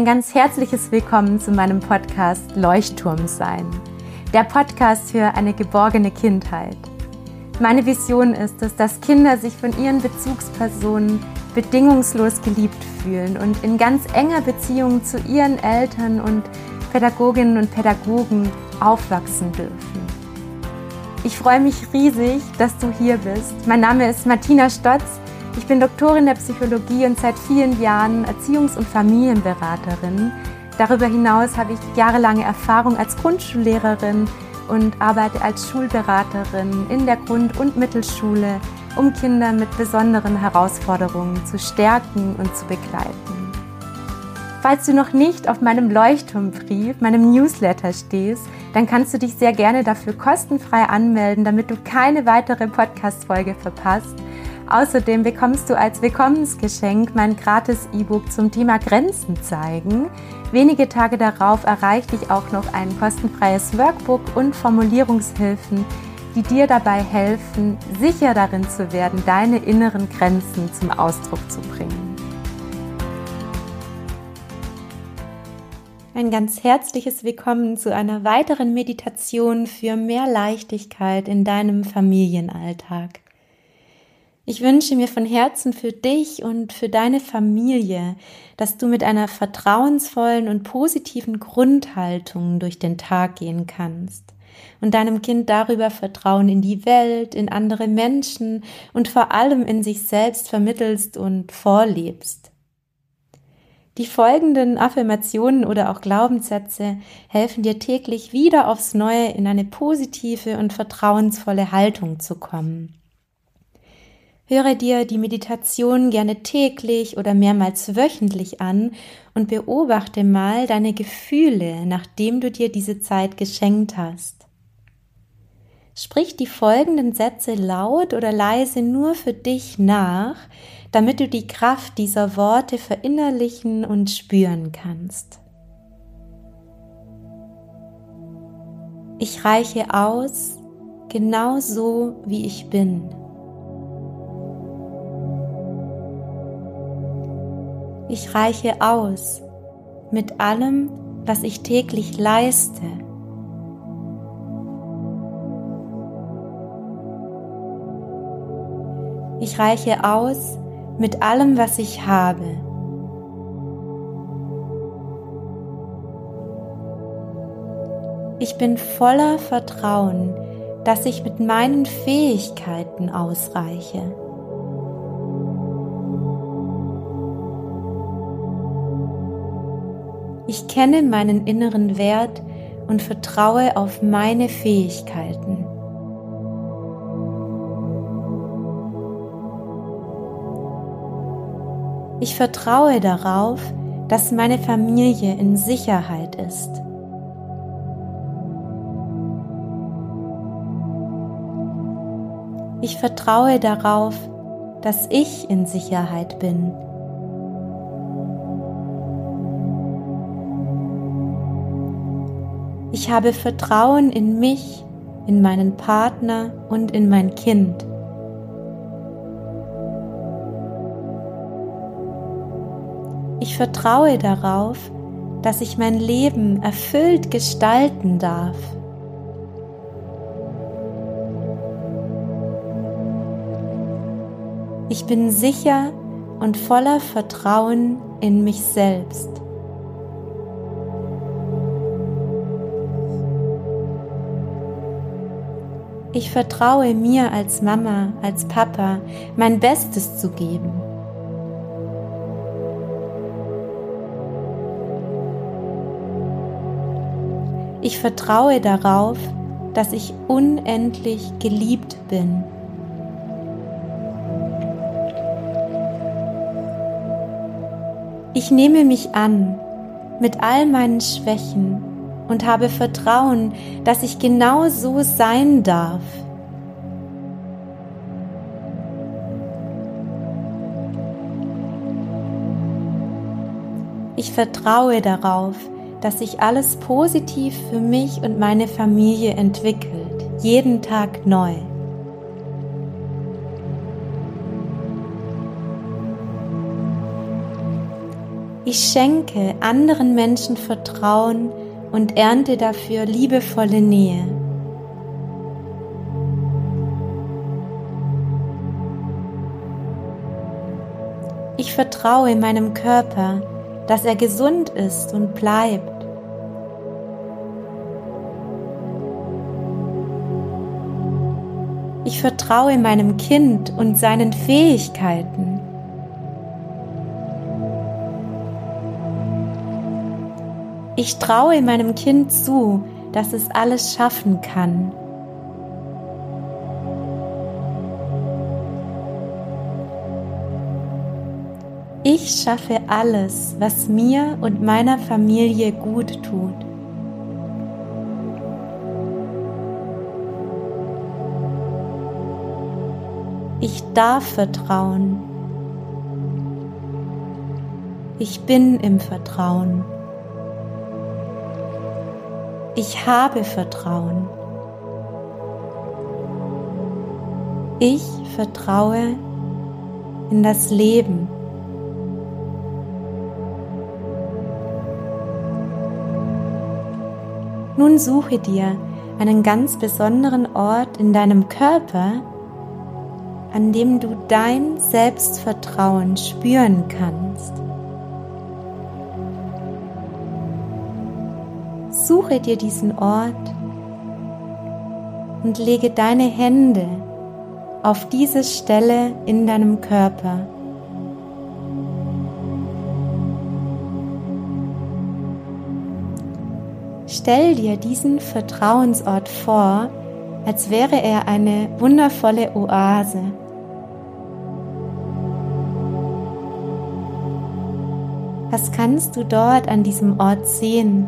Ein ganz herzliches Willkommen zu meinem Podcast Leuchtturm sein. Der Podcast für eine geborgene Kindheit. Meine Vision ist es, dass Kinder sich von ihren Bezugspersonen bedingungslos geliebt fühlen und in ganz enger Beziehung zu ihren Eltern und Pädagoginnen und Pädagogen aufwachsen dürfen. Ich freue mich riesig, dass du hier bist. Mein Name ist Martina Stotz ich bin Doktorin der Psychologie und seit vielen Jahren Erziehungs- und Familienberaterin. Darüber hinaus habe ich jahrelange Erfahrung als Grundschullehrerin und arbeite als Schulberaterin in der Grund- und Mittelschule, um Kinder mit besonderen Herausforderungen zu stärken und zu begleiten. Falls du noch nicht auf meinem Leuchtturmbrief, meinem Newsletter stehst, dann kannst du dich sehr gerne dafür kostenfrei anmelden, damit du keine weitere Podcast-Folge verpasst Außerdem bekommst du als Willkommensgeschenk mein gratis E-Book zum Thema Grenzen zeigen. Wenige Tage darauf erreicht dich auch noch ein kostenfreies Workbook und Formulierungshilfen, die dir dabei helfen, sicher darin zu werden, deine inneren Grenzen zum Ausdruck zu bringen. Ein ganz herzliches Willkommen zu einer weiteren Meditation für mehr Leichtigkeit in deinem Familienalltag. Ich wünsche mir von Herzen für dich und für deine Familie, dass du mit einer vertrauensvollen und positiven Grundhaltung durch den Tag gehen kannst und deinem Kind darüber Vertrauen in die Welt, in andere Menschen und vor allem in sich selbst vermittelst und vorlebst. Die folgenden Affirmationen oder auch Glaubenssätze helfen dir täglich wieder aufs Neue in eine positive und vertrauensvolle Haltung zu kommen. Höre dir die Meditation gerne täglich oder mehrmals wöchentlich an und beobachte mal deine Gefühle, nachdem du dir diese Zeit geschenkt hast. Sprich die folgenden Sätze laut oder leise nur für dich nach, damit du die Kraft dieser Worte verinnerlichen und spüren kannst. Ich reiche aus, genau so wie ich bin. Ich reiche aus mit allem, was ich täglich leiste. Ich reiche aus mit allem, was ich habe. Ich bin voller Vertrauen, dass ich mit meinen Fähigkeiten ausreiche. Kenne meinen inneren Wert und vertraue auf meine Fähigkeiten. Ich vertraue darauf, dass meine Familie in Sicherheit ist. Ich vertraue darauf, dass ich in Sicherheit bin. Ich habe Vertrauen in mich, in meinen Partner und in mein Kind. Ich vertraue darauf, dass ich mein Leben erfüllt gestalten darf. Ich bin sicher und voller Vertrauen in mich selbst. Ich vertraue mir als Mama, als Papa, mein Bestes zu geben. Ich vertraue darauf, dass ich unendlich geliebt bin. Ich nehme mich an mit all meinen Schwächen und habe Vertrauen, dass ich genau so sein darf. Ich vertraue darauf, dass sich alles positiv für mich und meine Familie entwickelt, jeden Tag neu. Ich schenke anderen Menschen Vertrauen und ernte dafür liebevolle Nähe. Ich vertraue meinem Körper, dass er gesund ist und bleibt. Ich vertraue meinem Kind und seinen Fähigkeiten. Ich traue meinem Kind zu, dass es alles schaffen kann. Ich schaffe alles, was mir und meiner Familie gut tut. Ich darf vertrauen. Ich bin im Vertrauen. Ich habe Vertrauen. Ich vertraue in das Leben. Nun suche dir einen ganz besonderen Ort in deinem Körper, an dem du dein Selbstvertrauen spüren kannst. Suche dir diesen Ort und lege deine Hände auf diese Stelle in deinem Körper. Stell dir diesen Vertrauensort vor, als wäre er eine wundervolle Oase. Was kannst du dort an diesem Ort sehen?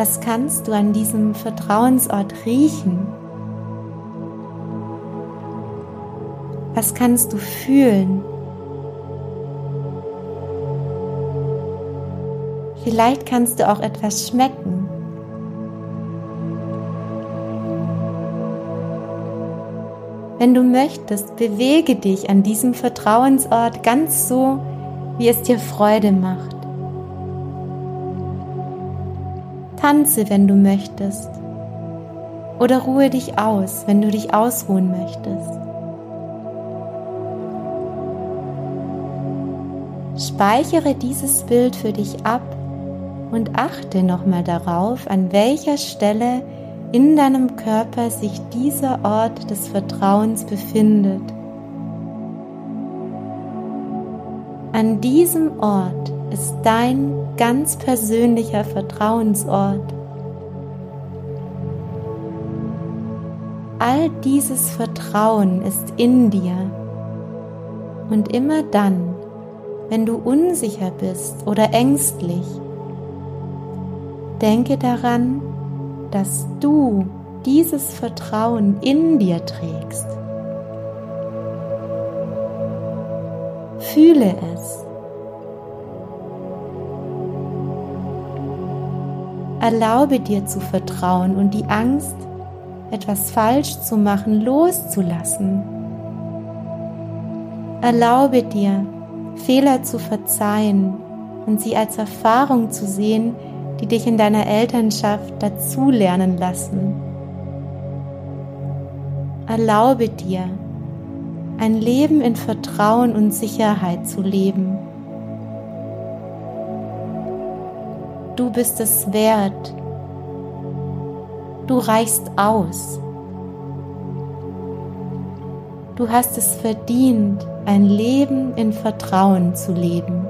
Was kannst du an diesem Vertrauensort riechen? Was kannst du fühlen? Vielleicht kannst du auch etwas schmecken. Wenn du möchtest, bewege dich an diesem Vertrauensort ganz so, wie es dir Freude macht. Tanze, wenn du möchtest. Oder ruhe dich aus, wenn du dich ausruhen möchtest. Speichere dieses Bild für dich ab und achte nochmal darauf, an welcher Stelle in deinem Körper sich dieser Ort des Vertrauens befindet. An diesem Ort ist dein ganz persönlicher Vertrauensort. All dieses Vertrauen ist in dir und immer dann, wenn du unsicher bist oder ängstlich, Denke daran, dass du dieses Vertrauen in dir trägst. Fühle es. Erlaube dir zu vertrauen und die Angst, etwas falsch zu machen, loszulassen. Erlaube dir, Fehler zu verzeihen und sie als Erfahrung zu sehen, die dich in deiner Elternschaft dazulernen lassen. Erlaube dir, ein Leben in Vertrauen und Sicherheit zu leben. Du bist es wert. Du reichst aus. Du hast es verdient, ein Leben in Vertrauen zu leben.